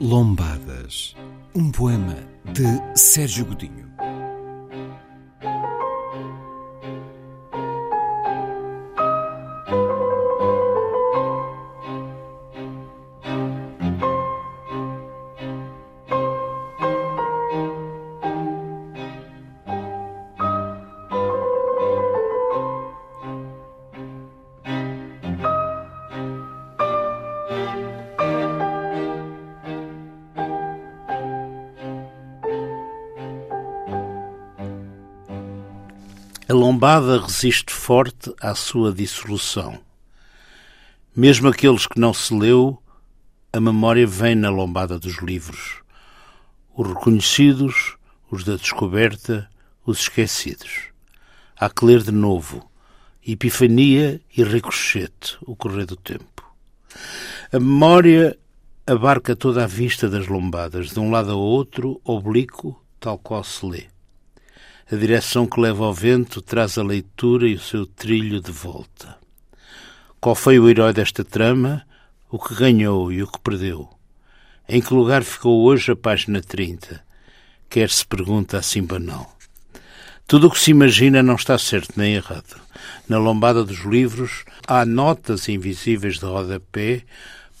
Lombadas, um poema de Sérgio Godinho. A lombada resiste forte à sua dissolução. Mesmo aqueles que não se leu, a memória vem na lombada dos livros. Os reconhecidos, os da descoberta, os esquecidos. Há que ler de novo. Epifania e ricochete, o correr do tempo. A memória abarca toda a vista das lombadas, de um lado a outro, oblíquo, tal qual se lê. A direção que leva ao vento traz a leitura e o seu trilho de volta. Qual foi o herói desta trama? O que ganhou e o que perdeu? Em que lugar ficou hoje a página 30? Quer se pergunta assim banal. Tudo o que se imagina não está certo nem errado. Na lombada dos livros há notas invisíveis de rodapé,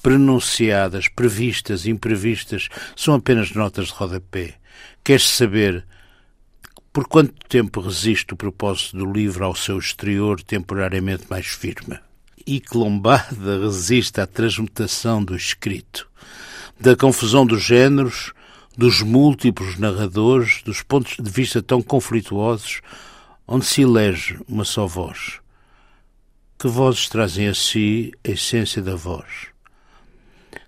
pronunciadas, previstas, imprevistas, são apenas notas de rodapé. Queres saber por quanto tempo resiste o propósito do livro ao seu exterior temporariamente mais firme? E que lombada resiste à transmutação do escrito, da confusão dos géneros, dos múltiplos narradores, dos pontos de vista tão conflituosos, onde se elege uma só voz? Que vozes trazem a si a essência da voz?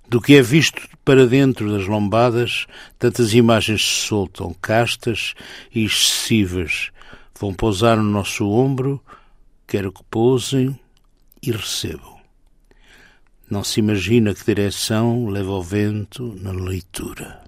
Do que é visto para dentro das lombadas, tantas imagens se soltam, castas e excessivas, vão pousar no nosso ombro, quero que pousem e recebam. Não se imagina que direção leva o vento na leitura.